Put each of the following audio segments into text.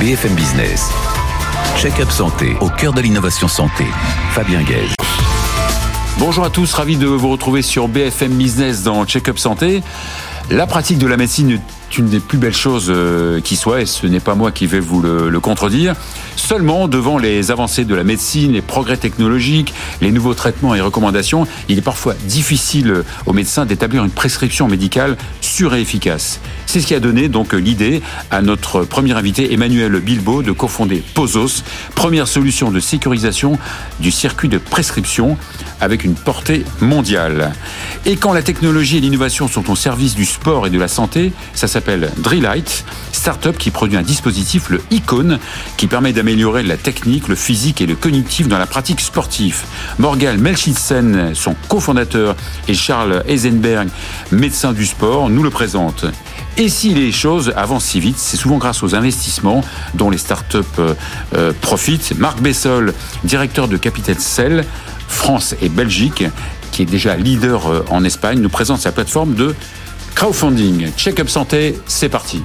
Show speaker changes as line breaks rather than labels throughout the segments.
BFM Business. Check-up santé au cœur de l'innovation santé. Fabien Gage.
Bonjour à tous, ravi de vous retrouver sur BFM Business dans Check-up santé. La pratique de la médecine est une des plus belles choses euh, qui soit, et ce n'est pas moi qui vais vous le, contredire. Seulement, devant les avancées de la médecine, les progrès technologiques, les nouveaux traitements et recommandations, il est parfois difficile aux médecins d'établir une prescription médicale sûre et efficace. C'est ce qui a donné donc l'idée à notre premier invité, Emmanuel Bilbo, de cofonder Posos, première solution de sécurisation du circuit de prescription avec une portée mondiale. Et quand la technologie et l'innovation sont au service du sport et de la santé, ça s'appelle Drillite, start-up qui produit un dispositif, le Icon, qui permet d'améliorer la technique, le physique et le cognitif dans la pratique sportive. Morgan Melchitsen, son cofondateur, et Charles Eisenberg, médecin du sport, nous le présentent. Et si les choses avancent si vite, c'est souvent grâce aux investissements dont les startups euh, profitent. Marc Bessol, directeur de Capital Cell, France et Belgique, qui est déjà leader euh, en Espagne, nous présente sa plateforme de crowdfunding. Check-up santé, c'est parti.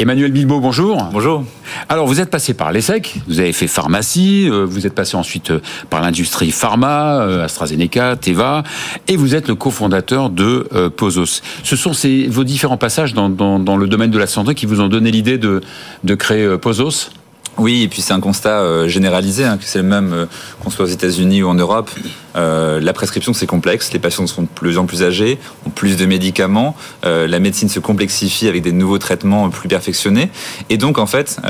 Emmanuel Bilbo, bonjour.
Bonjour.
Alors, vous êtes passé par l'ESSEC, vous avez fait pharmacie, euh, vous êtes passé ensuite euh, par l'industrie pharma, AstraZeneca, Teva, et vous êtes le cofondateur de Posos. Ce sont ces, vos différents passages dans, le domaine de la santé qui vous ont donné l'idée de, de créer Posos
oui, et puis c'est un constat euh, généralisé, hein, que c'est le même euh, qu'on soit aux États-Unis ou en Europe. Euh, la prescription, c'est complexe. Les patients sont de plus en plus âgés, ont plus de médicaments. La médecine se complexifie avec des nouveaux traitements plus perfectionnés. Et donc, en fait,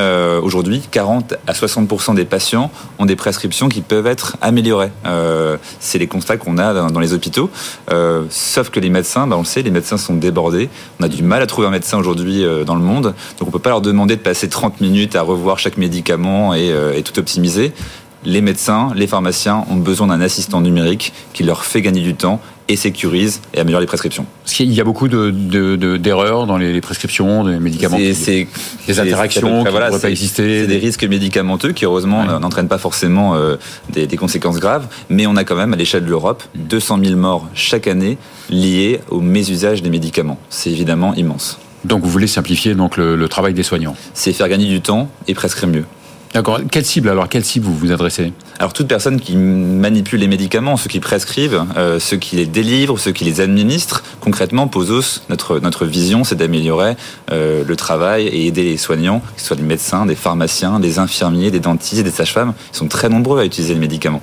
aujourd'hui, 40 à 60% des patients ont des prescriptions qui peuvent être améliorées. c'est les constats qu'on a dans, les hôpitaux. sauf que les médecins, bah, on le sait, les médecins sont débordés. On a du mal à trouver un médecin aujourd'hui dans le monde. Donc, on peut pas leur demander de passer 30 minutes à revoir chaque médicament et, et tout optimiser les médecins, les pharmaciens ont besoin d'un assistant numérique qui leur fait gagner du temps et sécurise et améliore les prescriptions.
Parce qu'il y a beaucoup d'erreurs de, dans les, prescriptions des médicaments.
C'est
des interactions qui ne voilà, pas exister.
C'est des risques médicamenteux qui heureusement n'entraînent pas forcément euh, des, des, conséquences graves, mais on a quand même à l'échelle de l'Europe 200 000 morts chaque année liés au mésusage des médicaments. C'est évidemment immense.
Donc vous voulez simplifier donc le, le travail des soignants
C'est faire gagner du temps et prescrire mieux.
D'accord. Quelle cible alors Quelle cible vous vous adressez?
Alors toute personne qui manipule les médicaments, ceux qui prescrivent, euh, ceux qui les délivrent, ceux qui les administrent. Concrètement, Posos, notre notre vision, c'est d'améliorer euh, le travail et aider les soignants, que ce soit des médecins, des pharmaciens, des infirmiers, des dentistes, des sages-femmes. Ils sont très nombreux à utiliser les médicaments.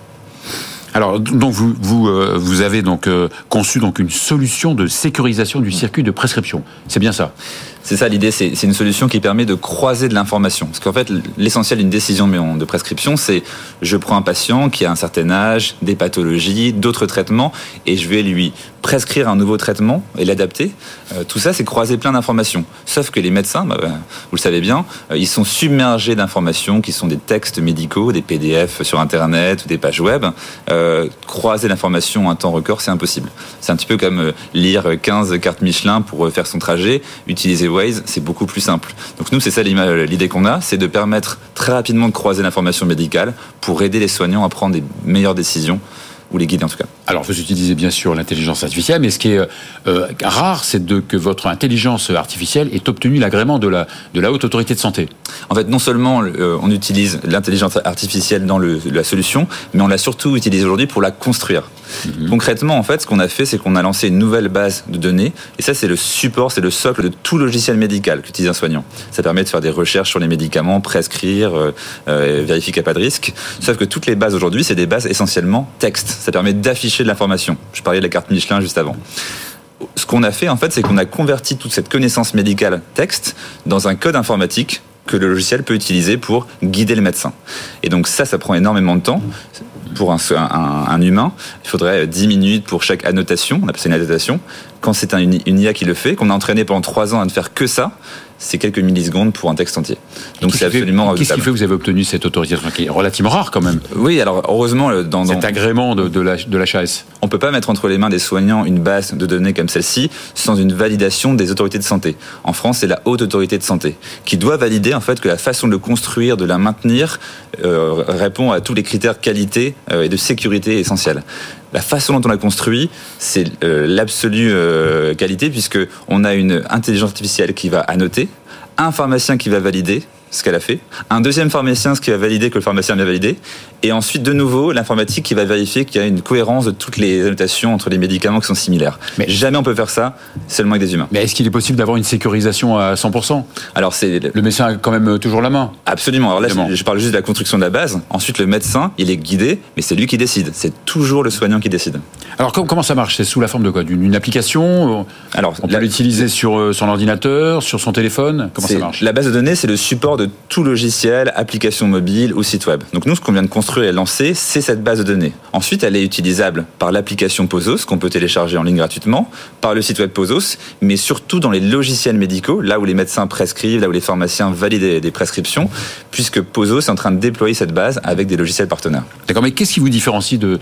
Alors donc vous vous euh, avez donc conçu donc une solution de sécurisation du circuit de prescription. C'est bien ça
c'est ça l'idée, c'est une solution qui permet de croiser de l'information. Parce qu'en fait, l'essentiel d'une décision de prescription, c'est je prends un patient qui a un certain âge, des pathologies, d'autres traitements, et je vais lui prescrire un nouveau traitement et l'adapter. Euh, tout ça, c'est croiser plein d'informations. Sauf que les médecins, bah, bah, vous le savez bien, euh, ils sont submergés d'informations qui sont des textes médicaux, des PDF sur Internet ou des pages web. Euh, croiser l'information en temps record, c'est impossible. C'est un petit peu comme lire 15 cartes Michelin pour faire son trajet, utiliser Waze, c'est beaucoup plus simple. Donc nous, c'est ça l'idée qu'on a, c'est de permettre très rapidement de croiser l'information médicale pour aider les soignants à prendre des meilleures décisions ou les guider en tout cas.
Alors vous utilisez bien sûr l'intelligence artificielle, mais ce qui est euh, rare, c'est que votre intelligence artificielle ait obtenu l'agrément de la, de la haute autorité de santé.
En fait, non seulement euh, on utilise l'intelligence artificielle dans le, la solution, mais on l'a surtout utilisée aujourd'hui pour la construire. Mhm. Concrètement, en fait, ce qu'on a fait, c'est qu'on a lancé une nouvelle base de données, et ça, c'est le support, c'est le socle de tout logiciel médical qu'utilise un soignant. Ça permet de faire des recherches sur les médicaments, prescrire, euh, euh vérifier qu'il n'y a pas de risque. Sauf que toutes les bases aujourd'hui, c'est des bases essentiellement texte. Ça permet d'afficher de l'information. Je parlais de la carte Michelin juste avant ce qu'on a fait en fait, c'est qu'on a converti toute cette connaissance médicale texte dans un code informatique que le logiciel peut utiliser pour guider le médecin. Et donc ça, ça prend énormément de temps pour un, un, humain. Il faudrait 10 minutes pour chaque annotation, on appelle ça une annotation. Quand c'est une, une IA qui le fait, qu'on a entraîné pendant 3 ans à ne faire que ça, c'est quelques millisecondes pour un texte entier.
Donc c'est absolument Qu'est-ce qui fait que vous avez obtenu cette autorisation qui est relativement rare quand même?
Oui, alors heureusement dans,
dans cet agrément de, de la de l'HAS.
On peut pas mettre entre les mains des soignants une base de données comme celle-ci sans une validation des autorités de santé. En France, c'est la haute autorité de santé qui doit valider en fait que la façon de le construire, de la maintenir euh, répond à tous les critères qualité euh, et de sécurité essentiels. La façon dont on l'a construit, c'est euh, l'absolue euh, qualité puisque on a une intelligence artificielle qui va annoter, un pharmacien qui va valider ce qu'elle a fait, un deuxième pharmacien ce qui va valider que le pharmacien a validé, et ensuite de nouveau l'informatique qui va vérifier qu'il y a une cohérence de toutes les annotations entre les médicaments qui sont similaires. Mais jamais on peut faire ça seulement avec des humains.
Mais est-ce qu'il est possible d'avoir une sécurisation à 100%
Alors c'est
le médecin a quand même toujours la main.
Absolument. Alors là, je, je parle juste de la construction de la base. Ensuite, le médecin, il est guidé, mais c'est lui qui décide. C'est toujours le soignant qui décide.
Alors comment ça marche? C'est sous la forme de quoi? D'une application? Alors on peut l'utiliser sur euh, son ordinateur, sur son téléphone? Comment ça marche?
La base de données, c'est le support de tout logiciel, application mobile ou site web. Donc nous, ce qu'on vient de construire et lancer, c'est cette base de données. Ensuite, elle est utilisable par l'application Posos qu'on peut télécharger en ligne gratuitement, par le site web Posos, mais surtout dans les logiciels médicaux, là où les médecins prescrivent, là où les pharmaciens valident des prescriptions, puisque Posos est en train de déployer cette base avec des logiciels partenaires.
D'accord, mais qu'est-ce qui vous différencie de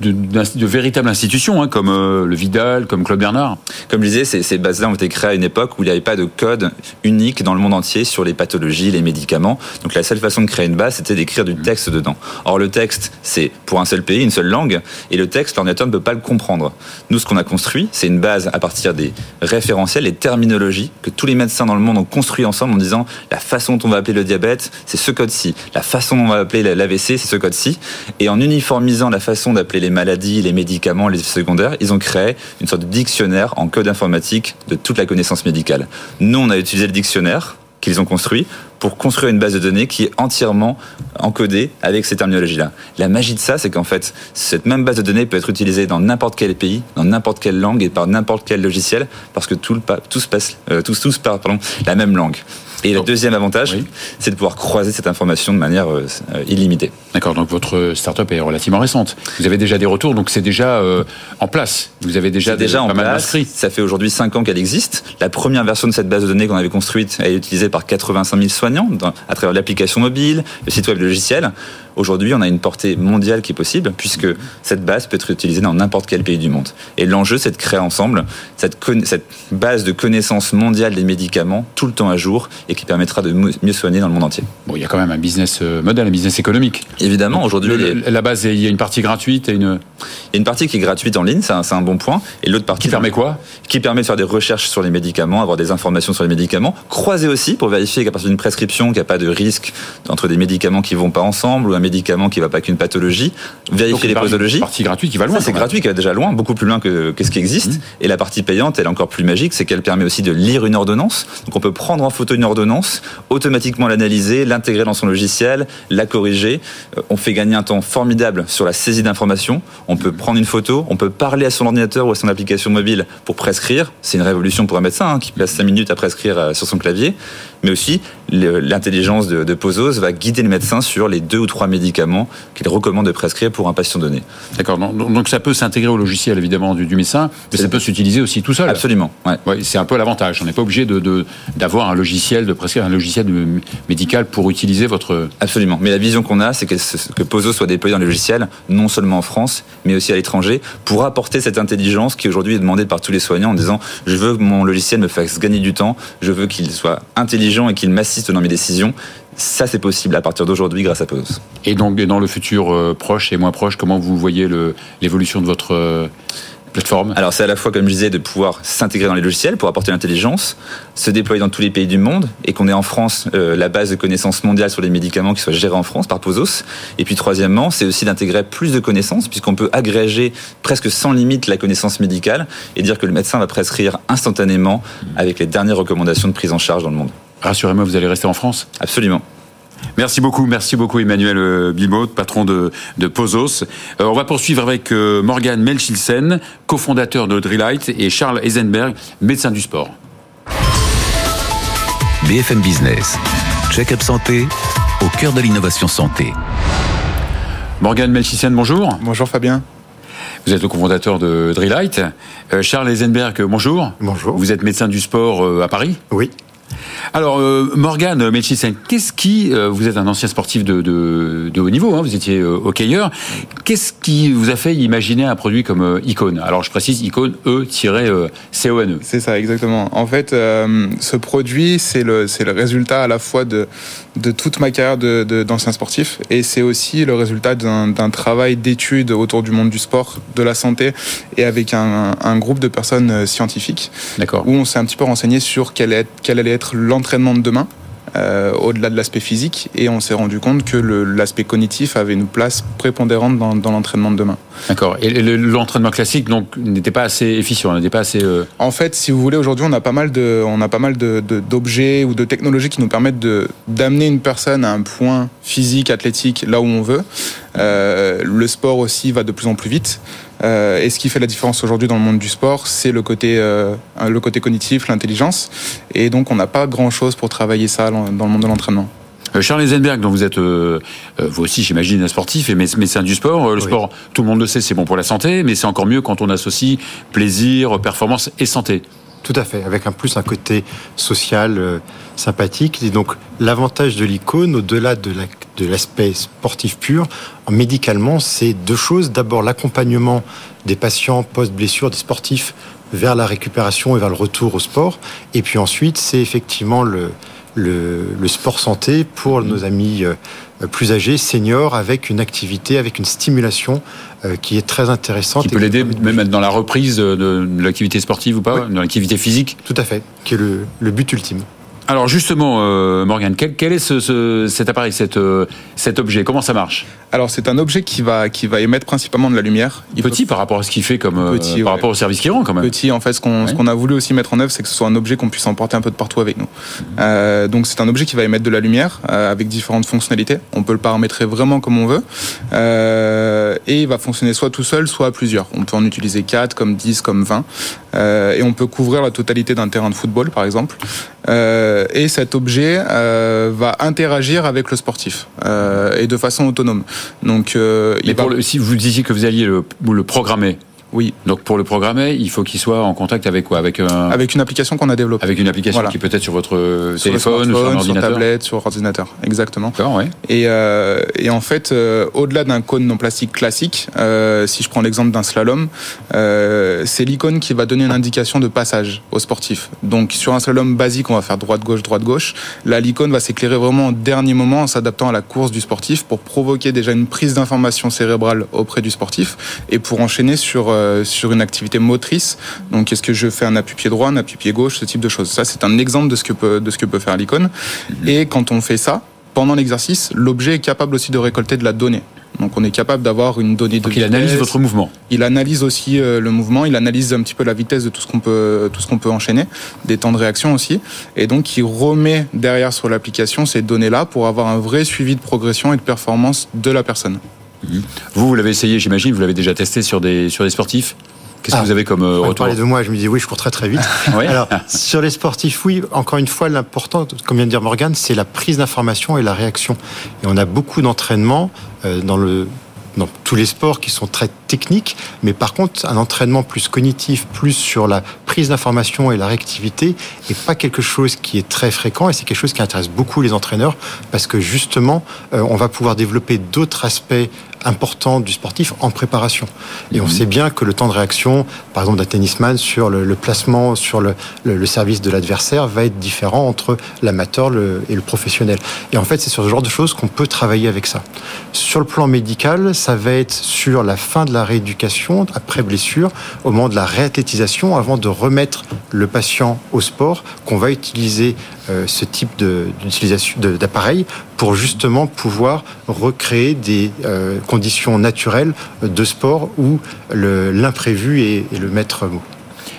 de, de, véritables institutions, hein, comme euh, le Vidal, comme Claude Bernard.
Comme je disais, ces, ces bases-là ont été créées à une époque où il n'y avait pas de code unique dans le monde entier sur les pathologies, les médicaments. Donc la seule façon de créer une base, c'était d'écrire du texte dedans. Or le texte, c'est pour un seul pays, une seule langue, et le texte, l'ordinateur ne peut pas le comprendre. Nous, ce qu'on a construit, c'est une base à partir des référentiels et terminologies que tous les médecins dans le monde ont construit ensemble en disant la façon dont on va appeler le diabète, c'est ce code-ci. La façon dont on va appeler l'AVC, c'est ce code-ci. Et en uniformisant la façon d'appeler les maladies, les médicaments, les secondaires, ils ont créé une sorte de dictionnaire en code informatique de toute la connaissance médicale. Nous, on a utilisé le dictionnaire qu'ils ont construit pour construire une base de données qui est entièrement encodée avec ces terminologies-là. La magie de ça, c'est qu'en fait, cette même base de données peut être utilisée dans n'importe quel pays, dans n'importe quelle langue et par n'importe quel logiciel, parce que tout, le, tout se passe, euh, tous, tous parlent pardon, la même langue. Et le deuxième avantage, c'est de pouvoir croiser cette information de manière euh, illimitée.
D'accord, donc votre start-up est relativement récente. Vous avez déjà des retours, donc c'est déjà euh, en place. Vous avez déjà,
déjà
en
pas place. Mal ça fait aujourd'hui 5 ans qu'elle existe. La première version de cette base de données qu'on avait construite est utilisée par 85 000 soignants dans, à travers l'application mobile, le site web, le logiciel. Aujourd'hui, on a une portée mondiale qui est possible, puisque cette base peut être utilisée dans n'importe quel pays du monde. Et l'enjeu, c'est de créer ensemble cette, cette, base de connaissances mondiales des médicaments, tout le temps à jour, et qui permettra de mieux soigner dans le monde entier.
Bon, il y a quand même un business euh, modèle, un business économique.
Évidemment, aujourd'hui...
La base, il y a une partie gratuite et une...
Il y a une partie qui est gratuite en ligne, c'est un, un, bon point. Et l'autre partie...
Qui permet quoi
Qui permet de faire des recherches sur les médicaments, avoir des informations sur les médicaments, croiser aussi pour vérifier qu'à partir d'une prescription, qu'il n'y a pas de risque entre des médicaments qui vont pas ensemble ou un médicament qui va pas qu'une pathologie, vérifier les posologies.
partie gratuite qui va loin.
C'est gratuit, qui va déjà loin, beaucoup plus loin que, ce qui existe. Mmh. Et la partie payante, elle est encore plus magique, c'est qu'elle permet aussi de lire une ordonnance. Donc on peut prendre en photo une ordonnance, automatiquement l'analyser, l'intégrer dans son logiciel, la corriger. Euh, on fait gagner un temps formidable sur la saisie d'informations. On peut prendre une photo, on peut parler à son ordinateur ou à son application mobile pour prescrire. C'est une révolution pour un médecin hein, qui passe 5 minutes à prescrire euh, sur son clavier. Mais aussi, l'intelligence de, de Pozos va guider le médecin sur les deux ou trois médicaments qu'il recommande de prescrire pour un patient donné.
D'accord. Donc, ça peut s'intégrer au logiciel évidemment du, médecin, mais ça peut s'utiliser aussi tout seul.
Absolument.
Ouais. c'est un peu l'avantage. On n'est pas obligé de, d'avoir un logiciel, de prescrire un logiciel médical pour utiliser votre.
Absolument. Mais la vision qu'on a, c'est que, que Pozo soit déployé dans le logiciel, non seulement en France, mais aussi à l'étranger, pour apporter cette intelligence qui aujourd'hui est demandée par tous les soignants en disant je veux que mon logiciel me fasse gagner du temps, je veux qu'il soit intelligent et qu'il m'assiste dans mes décisions. Ça, c'est possible à partir d'aujourd'hui grâce à Podos.
Et donc, dans le futur euh, proche et moins proche, comment vous voyez l'évolution de votre euh, plateforme?
Alors, c'est à la fois, comme je disais, de pouvoir s'intégrer dans les logiciels pour apporter l'intelligence, se déployer dans tous les pays du monde et qu'on ait en France euh, la base de connaissances mondiales sur les médicaments qui soit gérée en France par Posos. Et puis, troisièmement, c'est aussi d'intégrer plus de connaissances puisqu'on peut agréger presque sans limite la connaissance médicale et dire que le médecin va prescrire instantanément avec les dernières recommandations de prise en charge dans le monde.
Rassurez-moi, vous allez rester en France
Absolument.
Merci beaucoup, merci beaucoup Emmanuel euh, Bilbaud, patron de, de Pozos. Euh, on va poursuivre avec euh, Morgan Melchilsen, cofondateur de Drillite, et Charles Eisenberg, médecin du sport.
BFM Business, check-up santé, au cœur de l'innovation santé.
Morgan Melchilsen, bonjour.
Bonjour Fabien.
Vous êtes le cofondateur de Drillite. Charles Eisenberg, bonjour.
Bonjour.
Vous êtes médecin du sport à Paris
Oui.
Alors, euh, Morgane qu'est-ce qui, euh, vous êtes un ancien sportif de, haut niveau, hein, vous étiez euh, hockeyeur, qu'est-ce qui vous a fait imaginer un produit comme euh, Icon Alors, je précise, Icon E-C-O-N-E.
C'est ça, exactement. En fait, ce produit, c'est le résultat à la fois de, de toute ma carrière de, de- d'ancien sportif et c'est aussi le résultat d'un, d'un travail d'études autour du monde du sport, de la santé et avec un, un groupe de personnes euh, scientifiques
D'accord.
où on s'est un petit peu renseigné sur quel, est, quel allait être l'entraînement de demain. Euh, au-delà de l'aspect physique et on s'est rendu compte que l'aspect cognitif avait une place prépondérante dans, dans l'entraînement de demain.
D'accord. Et le- l'entraînement classique, donc, n'était pas assez efficient, n'était pas assez. euh,
En fait, si vous voulez, aujourd'hui, on a pas mal de, on a pas mal de, de- d'objets ou de technologies qui nous permettent de d'amener une personne à un point physique, athlétique, là où on veut. Euh, le sport aussi va de plus en plus vite. Euh, et ce qui fait la différence aujourd'hui dans le monde du sport, c'est le côté, euh, le côté cognitif, l'intelligence. Et donc, on n'a pas grand-chose pour travailler ça dans le monde de l'entraînement.
Euh, Charles Eisenberg, dont vous êtes, euh, vous aussi, j'imagine, un sportif et mé- médecin du sport. Le
Oui.
sport, tout le monde le sait, c'est bon pour la santé, mais c'est encore mieux quand on associe plaisir, performance et santé.
Tout à fait, avec un plus un côté social euh, sympathique. Et donc l'avantage de l'icône, au-delà de la- de l'aspect sportif pur, en médicalement, c'est deux choses. D'abord l'accompagnement des patients post-blessure, des sportifs, vers la récupération et vers le retour au sport. Et puis ensuite, c'est effectivement le, le, le sport santé pour nos amis euh, plus âgés, seniors, avec une activité, avec une stimulation euh, qui est très intéressante.
Qui
et
peut l'aider même dans la reprise de, de l'activité sportive ou pas, dans l'activité physique.
Tout à fait, qui est le, le but ultime.
Alors justement, euh, Morgane, quel, quel est ce, ce- cet appareil, cet, euh, cet objet? Comment ça marche?
Alors, c'est un objet qui va, qui va émettre principalement de la lumière. Il peut
Petit par rapport à ce qu'il fait comme euh,
Petit,
par
ouais.
rapport au service qu'il rend quand même.
petit. En fait, ce qu'on
Ouais.
a voulu aussi mettre en œuvre, c'est que ce soit un objet qu'on puisse emporter un peu de partout avec nous. Euh, donc, c'est un objet qui va émettre de la lumière euh, avec différentes fonctionnalités. On peut le paramétrer vraiment comme on veut. Euh, et il va fonctionner soit tout seul, soit à plusieurs. On peut en utiliser 4, comme 10, comme 20. Euh, et on peut couvrir la totalité d'un terrain de football, par exemple. Euh, et cet objet euh, va interagir avec le sportif euh, et de façon autonome. Donc, euh, il va-
pour le- si vous disiez que vous alliez le, le programmer,
oui,
donc pour le programmer, il faut qu'il soit en contact avec quoi? Avec un,
avec une application qu'on a développée.
avec une application
Voilà.
qui est peut-être sur votre
Sur
téléphone sur un ordinateur.
tablette, sur ordinateur, exactement.
D'accord, ouais.
Et, euh, et en fait, euh, au-delà d'un cône non plastique classique, euh, si je prends l'exemple d'un slalom, c'est l'icône qui va donner une indication de passage au sportif. Donc sur un slalom basique, on va faire droite-gauche, droite-gauche. Là, l'icône va s'éclairer vraiment au dernier moment en s'adaptant à la course du sportif pour provoquer déjà une prise d'information cérébrale auprès du sportif et pour enchaîner sur, euh, sur une activité motrice. Donc est-ce que je fais un appui-pied droit, un appui-pied gauche, ce type de choses. Ça, c'est un exemple de ce que peut, de ce que peut faire l'icône. Et quand on fait ça, pendant l'exercice, l'objet est capable aussi de récolter de la donnée. Donc on est capable d'avoir une donnée de
Donc il analyse votre mouvement.
Il analyse aussi euh, le mouvement, il analyse un petit peu la vitesse de tout ce qu'on peut, tout ce qu'on peut enchaîner, des temps de réaction aussi, et donc il remet derrière sur l'application ces données-là pour avoir un vrai suivi de progression et de performance de la personne.
Vous, vous l'avez essayé, j'imagine, vous l'avez déjà testé sur des, sur des sportifs Qu'est-ce
Ah,
que vous avez comme euh, retour
parlait de moi, je me disais oui, je cours très très vite. Alors, sur les sportifs, oui, encore une fois, l'important, comme vient de dire Morgane, c'est la prise d'information et la réaction. Et on a beaucoup d'entraînements euh, dans le dans tous les sports qui sont très techniques, mais par contre, un entraînement plus cognitif, plus sur la prise d'information et la réactivité, n'est pas quelque chose qui est très fréquent et c'est quelque chose qui intéresse beaucoup les entraîneurs parce que justement, euh, on va pouvoir développer d'autres aspects importants du sportif en préparation. Et on sait bien que le temps de réaction, par exemple d'un tennisman sur le, placement, sur le, service de l'adversaire, va être différent entre l'amateur et le professionnel. Et en fait, c'est sur ce genre de choses qu'on peut travailler avec ça. Sur le plan médical, ça va être sur la fin de la rééducation après blessure, au moment de la réathlétisation, avant de remettre le patient au sport, qu'on va utiliser euh, ce type d'appareil pour justement pouvoir recréer des euh, conditions naturelles de sport où le- l'imprévu est, est le maître mot.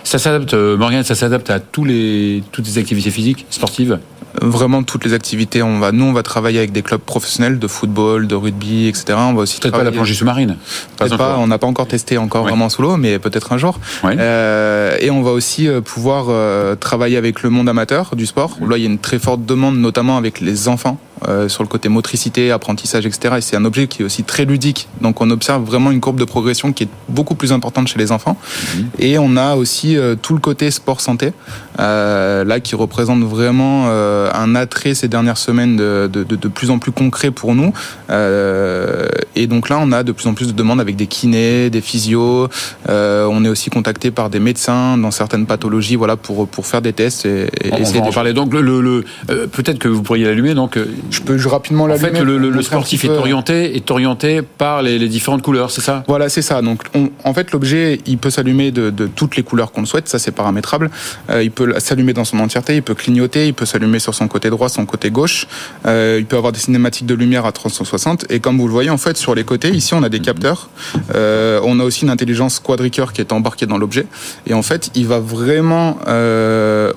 Ça s'adapte, euh, Morgane, ça s'adapte à tous les, toutes les activités physiques, sportives?
Vraiment toutes les activités, on va, nous on va travailler avec des clubs professionnels de football, de rugby, etc. On va aussi
Peut-être pas la plongée sous-marine.
Peut-être
encore.
pas, on n'a pas encore testé encore
Ouais.
vraiment sous l'eau, mais peut-être un jour.
Ouais.
Euh, et on va aussi pouvoir euh, travailler avec le monde amateur du sport. Où là, il y a une très forte demande, notamment avec les enfants euh, sur le côté motricité, apprentissage, etc. Et c'est un objet qui est aussi très ludique. Donc on observe vraiment une courbe de progression qui est beaucoup plus importante chez les enfants. Mhm. Et on a aussi euh, tout le côté sport santé, euh, là qui représente vraiment un attrait ces dernières semaines de, de, de, de, plus en plus concret pour nous. et donc là, on a de plus en plus de demandes avec des kinés, des physios. on est aussi contacté par des médecins dans certaines pathologies, voilà, pour pour faire des tests et,
et on essayer en parler. Donc le, le, le peut-être que vous pourriez l'allumer. Donc
je peux rapidement
l'allumer. En fait, le, le sportif est orienté est orienté par les, les différentes couleurs, c'est ça?
Voilà, c'est ça. Donc on, en fait, l'objet, il peut s'allumer de, de, toutes les couleurs qu'on le souhaite. Ça, c'est paramétrable. Euh, il peut s'allumer dans son entièreté. Il peut clignoter. Il peut s'allumer sur son côté droit, son côté gauche. Euh, il peut avoir des cinématiques de lumière à 360. Et comme vous le voyez, en fait, sur les côtés, ici, on a des capteurs. Euh, on a aussi une intelligence quadricœur qui est embarquée dans l'objet. Et en fait, il va vraiment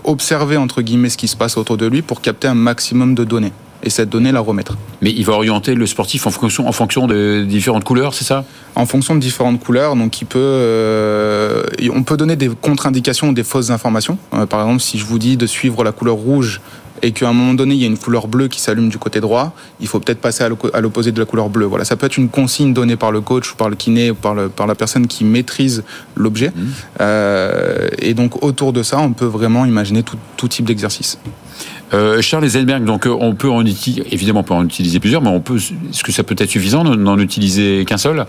observer entre guillemets ce qui se passe autour de lui pour capter un maximum de données et cette donnée la remettre.
Mais il va orienter le sportif en fonction, en fonction de différentes couleurs, c'est ça?
En fonction de différentes couleurs, donc il peut, euh, on peut donner des contre-indications ou des fausses informations. Euh, par exemple, si je vous dis de suivre la couleur rouge et qu'à un moment donné il y a une couleur bleue qui s'allume du côté droit, il faut peut-être passer à l'opposé de la couleur bleue. Voilà, ça peut être une consigne donnée par le coach ou par le kiné ou par, le, par la personne qui maîtrise l'objet. Mmh. Euh, et donc autour de ça, on peut vraiment imaginer tout, tout type d'exercice.
Euh, Charles Eisenberg, donc euh, on peut en utiliser, évidemment on peut en utiliser plusieurs, mais on peut, est-ce que ça peut être suffisant d'en utiliser qu'un seul?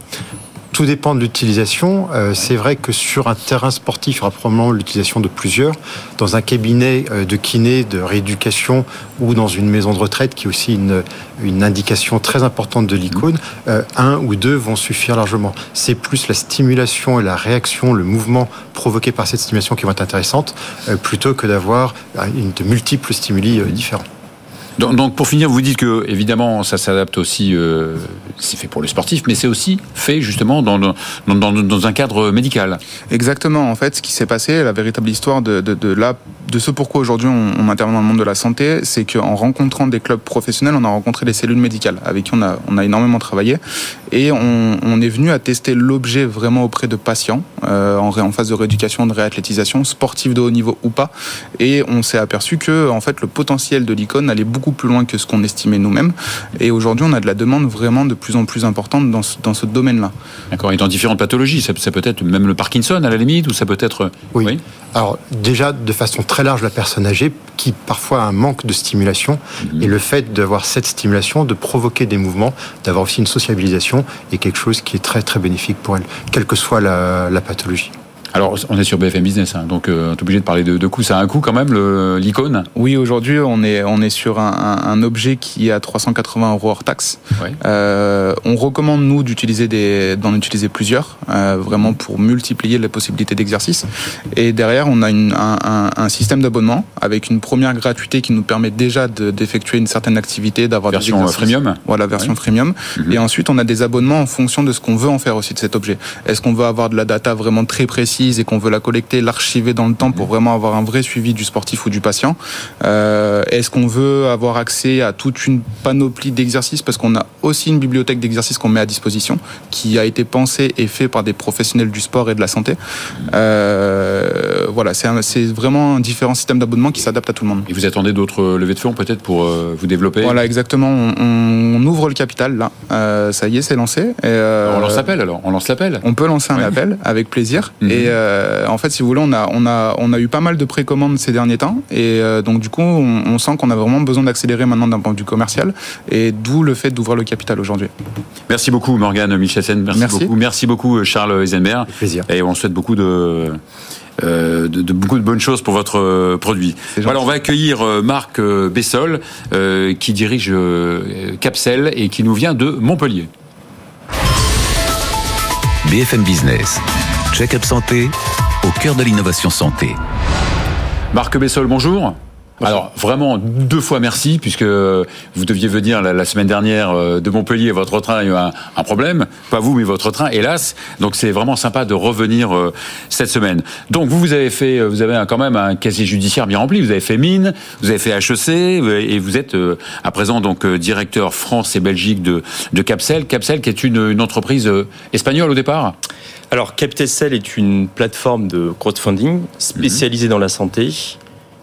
Tout dépend de l'utilisation. Euh, c'est vrai que sur un terrain sportif, il y aura probablement l'utilisation de plusieurs. Dans un cabinet euh, de kiné, de rééducation ou dans une maison de retraite, qui est aussi une, indication très importante de l'icône, euh, un ou deux vont suffire largement. C'est plus la stimulation et la réaction, le mouvement provoqué par cette stimulation qui vont être intéressantes, plutôt que d'avoir de multiples stimuli différents.
Donc, pour finir, vous dites que évidemment ça s'adapte aussi, euh, c'est fait pour le sportif, mais c'est aussi fait justement dans, un cadre médical.
Exactement. En fait, ce qui s'est passé, la véritable histoire de, de, de, la, de ce pourquoi aujourd'hui on, on, intervient dans le monde de la santé, c'est qu'en rencontrant des clubs professionnels, on a rencontré des cellules médicales avec qui on a, on a énormément travaillé et on, on est venu à tester l'objet vraiment auprès de patients euh, en, en phase de rééducation, de réathlétisation, sportifs de haut niveau ou pas, et on s'est aperçu que en fait le potentiel de l'icône allait beaucoup beaucoup plus loin que ce qu'on estimait nous-mêmes. Et aujourd'hui, on a de la demande vraiment de plus en plus importante dans ce, dans ce domaine-là.
D'accord. Et dans différentes pathologies, ça, ça, peut être même le Parkinson à la limite, ou ça peut être.
Oui. oui. Alors déjà, de façon très large, la personne âgée qui parfois a un manque de stimulation mmh. et le fait d'avoir cette stimulation, de provoquer des mouvements, d'avoir aussi une sociabilisation est quelque chose qui est très très bénéfique pour elle, quelle que soit la, la pathologie.
Alors, on est sur BFM Business, hein, donc euh, on est obligé de parler de, de coûts. Ça a un coût quand même, l'icône?
Oui, aujourd'hui, on est, on est sur un, un, objet qui est à 380 euros hors taxe. Ouais. Euh, on recommande, nous, d'utiliser des, d'en utiliser plusieurs, euh, vraiment pour multiplier les possibilités d'exercice. Et derrière, on a une, un, un, système d'abonnement avec une première gratuité qui nous permet déjà d'effectuer une certaine activité, d'avoir
des Version freemium
Voilà, version ouais. freemium. -hmm. Et ensuite, on a des abonnements en fonction de ce qu'on veut en faire aussi de cet objet. Est-ce qu'on veut avoir de la data vraiment très précise et qu'on veut la collecter, l'archiver dans le temps pour vraiment avoir un vrai suivi du sportif ou du patient euh, Est-ce qu'on veut avoir accès à toute une panoplie d'exercices? Parce qu'on a aussi une bibliothèque d'exercices qu'on met à disposition qui a été pensée et fait par des professionnels du sport et de la santé. Euh, voilà, c'est vraiment un différent système d'abonnement qui s'adapte à tout le monde.
Et vous attendez d'autres levées de fonds peut-être pour euh, vous développer?
Voilà, exactement. On, on, ouvre le capital là. Ça y est, c'est lancé. Et,
on lance l'appel alors. On lance l'appel.
On peut lancer un ouais. appel avec plaisir. Mm -hmm. Et euh, en fait, si vous voulez, on a, on a, on a eu pas mal de précommandes ces derniers temps. Et euh, donc, du coup, on, on sent qu'on a vraiment besoin d'accélérer maintenant d'un point de vue commercial. Et d'où le fait d'ouvrir le capital aujourd'hui.
Merci beaucoup, Morgane Michelsen. Merci, Merci, beaucoup. Merci beaucoup, Charles Eisenberg.
Plaisir.
Et on souhaite beaucoup de. Euh, de, de, beaucoup de bonnes choses pour votre euh, produit. Voilà, on va accueillir euh, Marc Bessol, qui dirige Capsel et qui nous vient de Montpellier.
BFM Business, check-up au cœur de l'innovation santé.
Marc Bessol, bonjour. Alors vraiment deux fois merci puisque vous deviez venir la, la semaine dernière euh, de Montpellier, votre train a eu un, un, problème, pas vous mais votre train, hélas. Donc c'est vraiment sympa de revenir euh, cette semaine. Donc vous vous avez fait, vous avez quand même un casier judiciaire bien rempli. Vous avez fait mine, vous avez fait HEC et vous êtes euh, à présent donc directeur France et Belgique de, de Capsel. Capsel qui est une, une entreprise espagnole au départ.
Alors Captecel est une plateforme de crowdfunding spécialisée mmh. dans la santé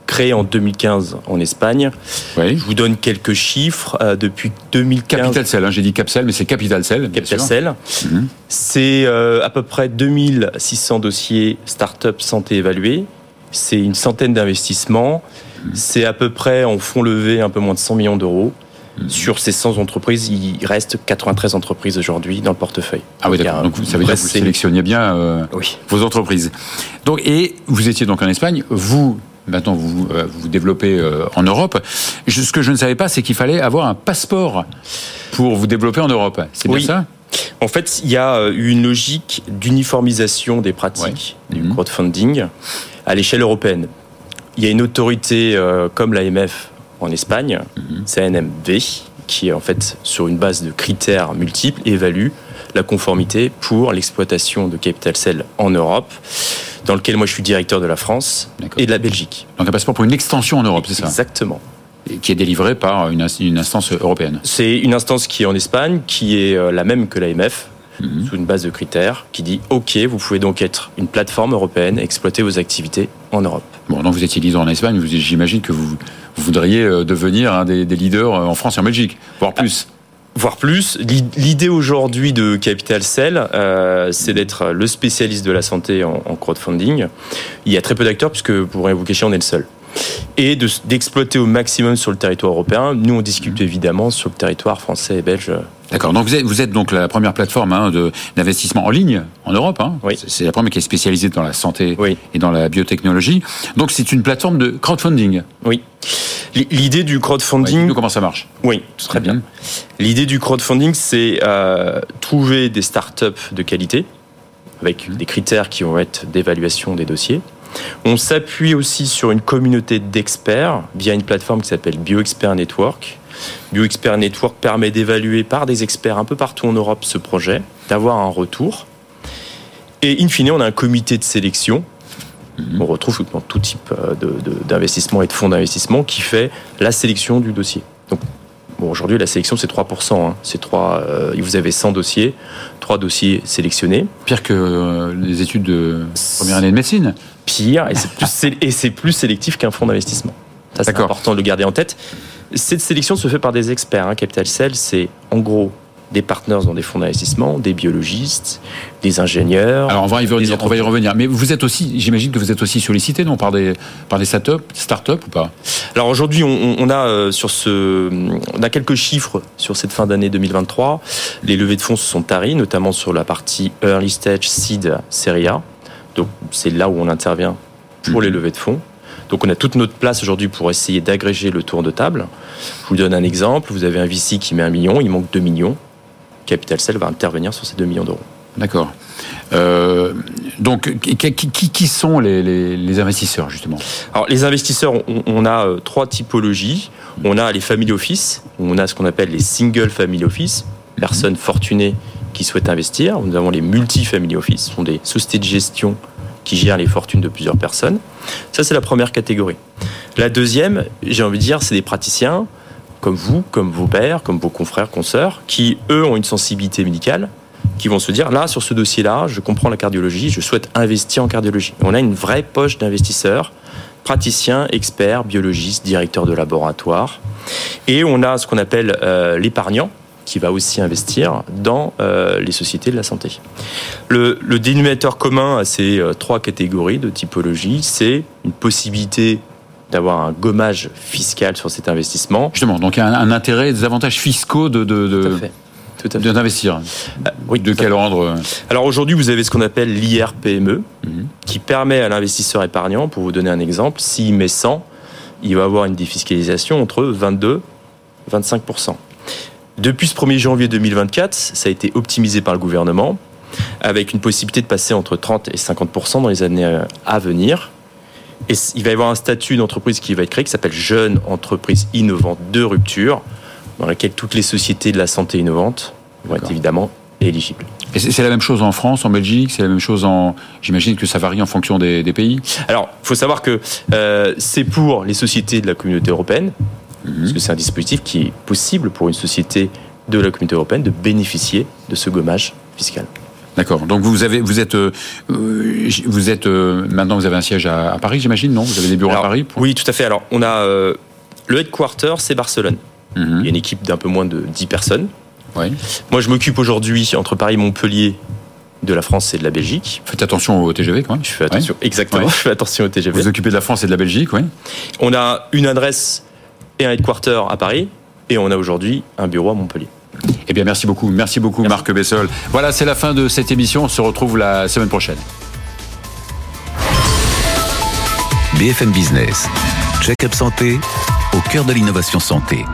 créé en 2015 en Espagne.
Oui.
Je vous donne quelques chiffres. Euh, depuis 2015,
Capital Cell, hein, j'ai dit Capsel, mais c'est Capital Cell.
Capital. Cell,
Mhm.
c'est euh, à peu près 2600 dossiers start-up santé évalués. C'est une centaine d'investissements.
Mhm.
C'est à peu près en fonds levés un peu moins de 100 millions d'euros.
Mhm.
Sur ces 100 entreprises, il reste 93 entreprises aujourd'hui dans le portefeuille.
Ah oui, d'accord. Donc ça veut dire que vous
vrai
sélectionniez bien euh,
Oui.
vos entreprises. Donc et vous étiez donc en Espagne. Vous maintenant vous euh, vous développez euh, en Europe. Je- ce que je ne savais pas, c'est qu'il fallait avoir un passeport pour vous développer en Europe. C'est bien
Oui.
ça?
En fait, il y a euh, eu une logique d'uniformisation des pratiques du
Mhm.
crowdfunding à l'échelle européenne. Il y a une autorité euh, comme l'AMF en Espagne,
Mhm.
CNMV, qui en fait, sur une base de critères multiples, évalue la conformité pour l'exploitation de Capital Cell en Europe, dans lequel moi je suis directeur de la France et de la Belgique.
Donc un passeport pour une extension en Europe, c'est ça
Exactement.
Qui est délivré par une, ins- une instance européenne.
C'est une instance qui est en Espagne, qui est euh, la même que l'AMF,
Mhm.
sous une base de critères, qui dit OK, vous pouvez donc être une plateforme européenne, exploiter vos activités en Europe.
Bon, donc vous étiez leader en Espagne. J'imagine que vous, voudriez euh, devenir un des, des leaders euh, en France et en Belgique, voire plus.
Voire plus, l'i- l'idée aujourd'hui de Capital Cell, euh, c'est d'être le spécialiste de la santé en, en crowdfunding. Il y a très peu d'acteurs, puisque pour rien vous cacher, on est le seul. Et de d'exploiter au maximum sur le territoire européen. Nous, on discute évidemment sur le territoire français et belge.
D'accord. Donc vous êtes, vous êtes donc la première plateforme hein, d'investissement en ligne en Europe. Hein.
Oui.
C'est- la première qui est spécialisée dans la santé
Oui.
et dans la biotechnologie. Donc c'est une plateforme de crowdfunding.
Oui. L'idée du
Ouais,
crowdfunding,
comment ça marche.
oui, très bien.
Mhm.
L'idée du crowdfunding, c'est euh, trouver des startups de qualité avec des critères qui vont être d'évaluation des dossiers. On s'appuie aussi sur une communauté d'experts via une plateforme qui s'appelle BioExpert Network. BioExpert Network permet d'évaluer par des experts un peu partout en Europe ce projet, d'avoir un retour. Et in fine, on a un comité de sélection on retrouve dans tout type euh, d'investissement et de fonds d'investissement qui fait la sélection du dossier. Donc, bon, aujourd'hui, la sélection, c'est 3%. hein. C'est euh, vous avez 100 dossiers, 3 dossiers sélectionnés.
Pire que euh, les études de première année de médecine.
Pire, et c'est plus, sélectif qu'un fonds d'investissement. Ça, c'est important de le garder en tête. Cette sélection se fait par des experts. hein. Capital Cell, c'est en gros des partenaires dans des fonds d'investissement, des biologistes, des ingénieurs.
Alors on va y revenir. On va y revenir. Mais vous êtes aussi, j'imagine que vous êtes aussi sollicité, non, par des par des startups, startups ou pas?
Alors aujourd'hui, on, on a euh, sur ce, on a quelques chiffres sur cette fin d'année 2023. Les levées de fonds se sont taries, notamment sur la partie early stage, seed, série A. Donc c'est là où on intervient pour les levées de fonds. Donc on a toute notre place aujourd'hui pour essayer d'agréger le tour de table. Je vous donne un exemple. Vous avez un VC qui met un million, il manque 2 millions. Capital Cell va intervenir sur ces 2 millions d'euros.
D'accord. Euh, donc qui, qui- qui- sont les, les- les investisseurs justement?
Alors, les investisseurs, on, on a euh, trois typologies. On a les family office, on a ce qu'on appelle les single family office, personnes fortunées qui souhaitent investir. Nous avons les multi-family office, ce sont des sociétés de gestion qui gèrent les fortunes de plusieurs personnes. Ça, c'est la première catégorie. La deuxième, j'ai envie de dire, c'est des praticiens comme vous, comme vos pères, comme vos confrères, consoeurs, qui, eux, ont une sensibilité médicale, qui vont se dire, là, sur ce dossier-là, je comprends la cardiologie, je souhaite investir en cardiologie. On a une vraie poche d'investisseurs, praticiens, experts, biologistes, directeurs de laboratoire. Et on a ce qu'on appelle euh, l'épargnant, qui va aussi investir dans euh, les sociétés de la santé. Le, le dénominateur commun à ces euh, trois catégories de typologie, c'est une possibilité d'avoir un gommage fiscal sur cet investissement.
Justement, donc un, un intérêt, des avantages fiscaux de de-
Tout à
de-
fait. Tout à fait.
de- d'investir.
Euh, oui,
de quel ordre
Alors aujourd'hui, vous avez ce qu'on appelle l'IRPME,
Mhm.
Qui permet à l'investisseur épargnant, pour vous donner un exemple, s'il met 100, il va avoir une défiscalisation entre 22 et 25 Depuis ce 1er janvier 2024, ça a été optimisé par le gouvernement, avec une possibilité de passer entre 30 et 50% dans les années euh, à venir. Et il va y avoir un statut d'entreprise qui va être créé, qui s'appelle Jeune Entreprise Innovante de Rupture, dans laquelle toutes les sociétés de la santé innovantes vont être évidemment éligibles.
Et c'est c'est la même chose en France, en Belgique, c'est la même chose en. J'imagine que ça varie en fonction des, des pays?
Alors, il faut savoir que euh, c'est pour les sociétés de la communauté européenne, Parce que c'est un dispositif qui est possible pour une société de la communauté européenne de bénéficier de ce gommage fiscal.
D'accord. Donc vous avez, vous êtes, euh, vous êtes euh, maintenant vous avez un siège à, à Paris, j'imagine, non? Vous avez des bureaux
Alors,
à Paris pour-
Oui, tout à fait. Alors, on a euh, le headquarter, c'est Barcelone.
Mhm.
Il y a une équipe d'un peu moins de 10 personnes.
Oui.
Moi, je m'occupe aujourd'hui entre Paris et Montpellier de la France et de la Belgique.
Faites attention au TGV quand même.
Je fais attention, exactement,
Ouais.
je fais attention au TGV.
Vous vous occupez de la France et de la Belgique, oui.
On a une adresse et un headquarter à Paris, et on a aujourd'hui un bureau à Montpellier.
Eh bien, merci beaucoup. Merci beaucoup, Marc Bessol. Voilà, c'est la fin de cette émission. On se retrouve la semaine prochaine.
BFM Business. Check-up santé au cœur de l'innovation santé.